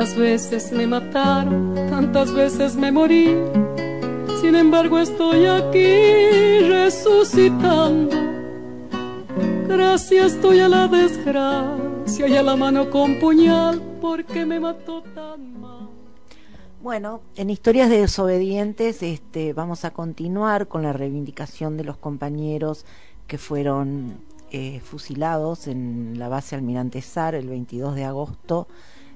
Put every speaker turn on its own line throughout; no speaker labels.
Tantas veces me mataron, tantas veces me morí. Sin embargo estoy aquí resucitando. Gracias estoy a la desgracia y a la mano con puñal porque me mató tan mal.
Bueno, en Historias de Desobedientes este, vamos a continuar con la reivindicación de los compañeros que fueron eh, fusilados en la base Almirante Sar el 22 de agosto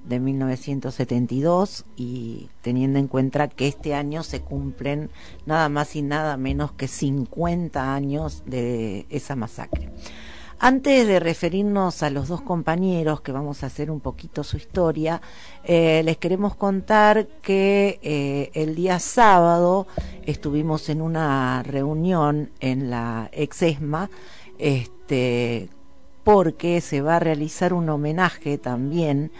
de 1972 y teniendo en cuenta que este año se cumplen nada más y nada menos que 50 años de esa masacre. Antes de referirnos a los dos compañeros, que vamos a hacer un poquito su historia, eh, les queremos contar que eh, el día sábado estuvimos en una reunión en la Exesma, este, porque se va a realizar un homenaje también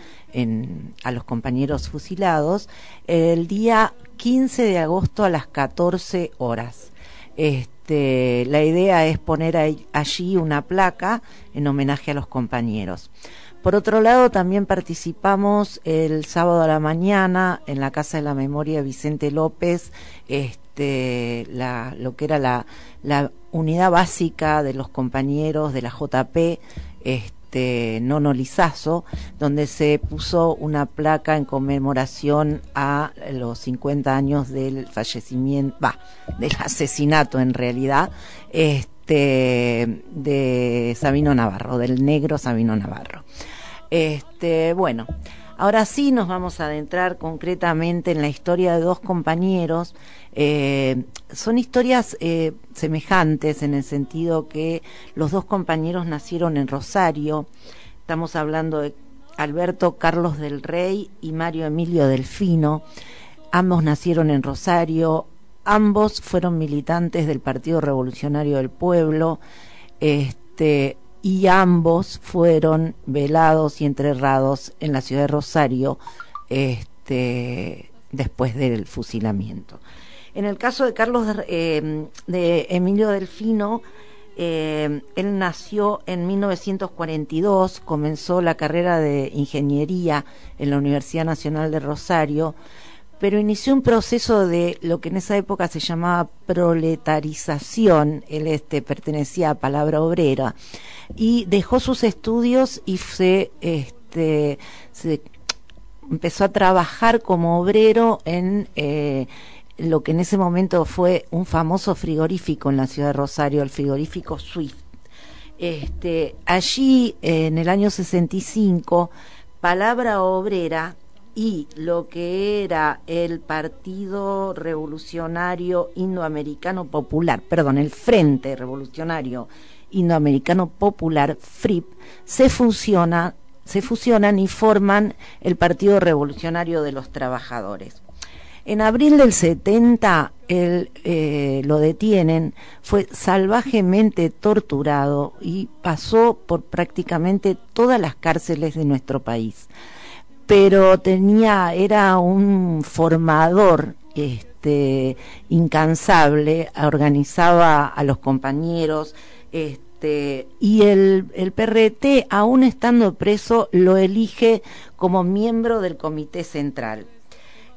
a los compañeros fusilados el día 15 de agosto a las 14 horas. Este, la idea es poner allí una placa en homenaje a los compañeros. Por otro lado, también participamos el sábado a la mañana en la Casa de la Memoria Vicente López, este, la, lo que era la, la unidad básica de los compañeros de la JP, este, este, Nono Lizazo, donde se puso una placa en conmemoración a los 50 años del fallecimiento, va, del asesinato en realidad, este, de Sabino Navarro, del negro Sabino Navarro. Este, bueno, ahora sí nos vamos a adentrar concretamente en la historia de dos compañeros eh, son historias eh, semejantes en el sentido que los dos compañeros nacieron en Rosario. Estamos hablando de Alberto Carlos del Rey y Mario Emilio Delfino. Ambos nacieron en Rosario. Ambos fueron militantes del Partido Revolucionario del Pueblo. Este, y ambos fueron velados y enterrados en la ciudad de Rosario este, después del fusilamiento. En el caso de Carlos de, eh, Emilio Delfino, eh, él nació en 1942, comenzó la carrera de ingeniería en la Universidad Nacional de Rosario, pero inició un proceso de lo que en esa época se llamaba proletarización, él este, pertenecía a Palabra Obrera, y dejó sus estudios y se, este, empezó a trabajar como obrero en eh, lo que en ese momento fue un famoso frigorífico en la ciudad de Rosario, el frigorífico Swift. Este, allí, en el año 65, Palabra Obrera y lo que era el Partido Revolucionario Indoamericano Popular, perdón, el Frente Revolucionario Indoamericano Popular, FRIP, se fusiona, se fusionan y forman el Partido Revolucionario de los Trabajadores. En abril del 70 él, eh, lo detienen, fue salvajemente torturado y pasó por prácticamente todas las cárceles de nuestro país. Pero tenía, era un formador este, incansable, organizaba a los compañeros, este, y el, el PRT, aún estando preso, lo elige como miembro del Comité Central.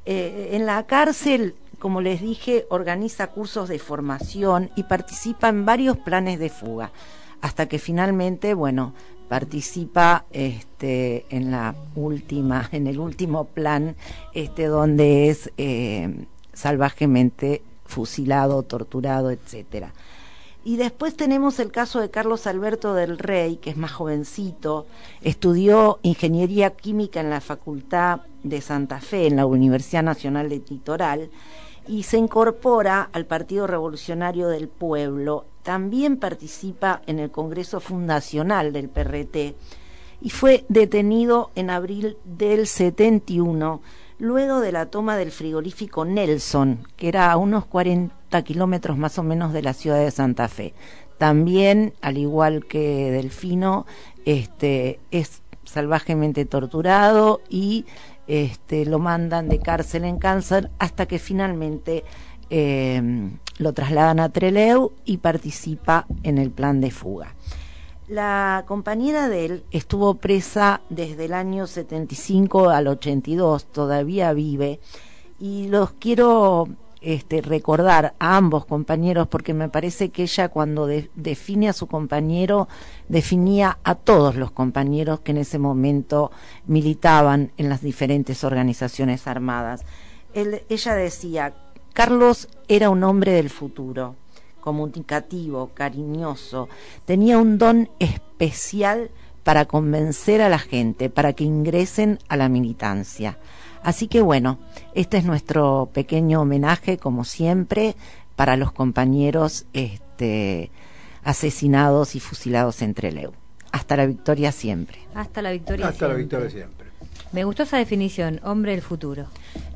Eh, en la cárcel, como les dije, organiza cursos de formación y participa en varios planes de fuga, hasta que finalmente, bueno, participa este, en la última, en el último plan, este, donde es eh, salvajemente fusilado, torturado, etcétera. Y después tenemos el caso de Carlos Alberto del Rey, que es más jovencito, estudió ingeniería química en la Facultad de Santa Fe, en la Universidad Nacional de Litoral, y se incorpora al Partido Revolucionario del Pueblo. También participa en el Congreso Fundacional del PRT y fue detenido en abril del 71 luego de la toma del frigorífico Nelson, que era a unos 40 kilómetros más o menos de la ciudad de Santa Fe. También, al igual que Delfino, este, es salvajemente torturado y este, lo mandan de cárcel en cáncer hasta que finalmente em, lo trasladan a Treleu y participa en el plan de fuga. La compañera de él estuvo presa desde el año 75 al 82, todavía vive, y los quiero este, recordar a ambos compañeros porque me parece que ella cuando define a su compañero definía a todos los compañeros que en ese momento militaban en las diferentes organizaciones armadas. ella decía, Carlos era un hombre del futuro comunicativo, cariñoso, tenía un don especial para convencer a la gente, para que ingresen a la militancia. Así que bueno, este es nuestro pequeño homenaje, como siempre, para los compañeros este, asesinados y fusilados entre Trelew. Hasta la victoria siempre.
Hasta la victoria
Hasta la victoria siempre.
Me gustó esa definición, hombre del futuro.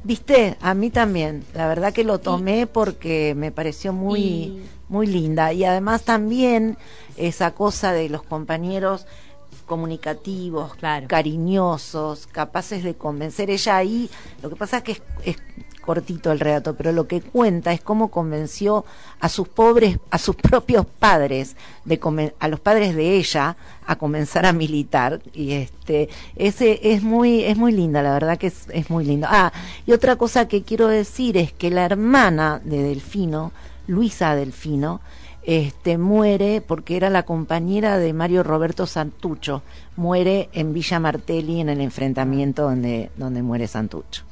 Viste, a mí también. La verdad que lo tomé porque me pareció muy, muy linda. Y además también esa cosa de los compañeros comunicativos, cariñosos, capaces de convencer. Ella ahí, lo que pasa es que es cortito el relato, pero lo que cuenta es cómo convenció a sus pobres, a sus propios padres, de a los padres de ella, a comenzar a militar. Y este, ese es muy, es muy linda, la verdad que es, es muy lindo. Ah, y otra cosa que quiero decir es que la hermana de Delfino, Luisa Delfino, este, muere porque era la compañera de Mario Roberto Santucho, muere en Villa Martelli en el enfrentamiento donde, donde muere Santucho.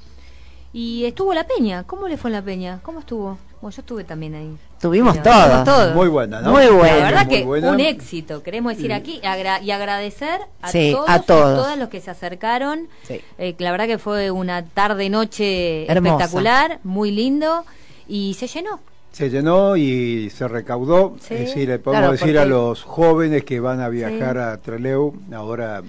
Y estuvo la peña, ¿cómo le fue en la peña? ¿Cómo estuvo? Bueno, yo estuve también ahí.
Tuvimos todos.
Muy buena, ¿no?
Muy buena.
La verdad que un éxito, queremos decir aquí, y agradecer a, todos, a todos, los que se acercaron. Eh, la verdad que fue una tarde-noche espectacular, muy lindo, y se llenó.
Se llenó y se recaudó. Es decir, le podemos decir a los jóvenes que van a viajar a Treleu ahora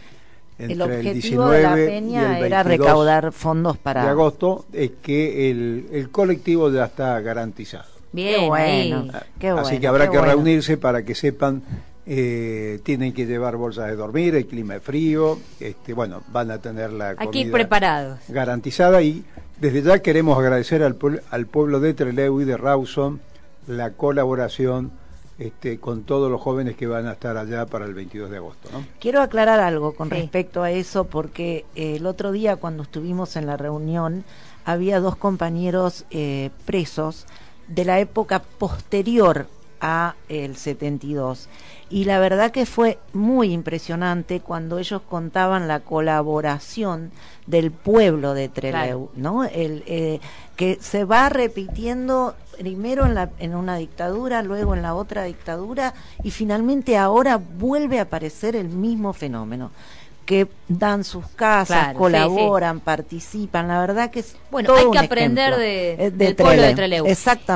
el objetivo de la peña era recaudar fondos para
de agosto es que el, colectivo ya está garantizado.
Bien bueno, qué bueno
así que habrá que reunirse para que sepan eh, tienen que llevar bolsas de dormir el clima es frío este bueno van a tener la
aquí preparados.
garantizada y desde ya queremos agradecer al, al pueblo de Trelew y de Rawson la colaboración este, con todos los jóvenes que van a estar allá para el 22 de agosto. ¿no?
Quiero aclarar algo con respecto a eso, porque eh, el otro día cuando estuvimos en la reunión había dos compañeros eh, presos de la época posterior a el 72 y la verdad que fue muy impresionante cuando ellos contaban la colaboración del pueblo de Trelew, ¿no? El, eh, que se va repitiendo primero en, la, en una dictadura, luego en la otra dictadura y finalmente ahora vuelve a aparecer el mismo fenómeno que dan sus casas, colaboran, participan. La verdad que es
bueno, hay que aprender de,
del pueblo de Trelew. Exactamente.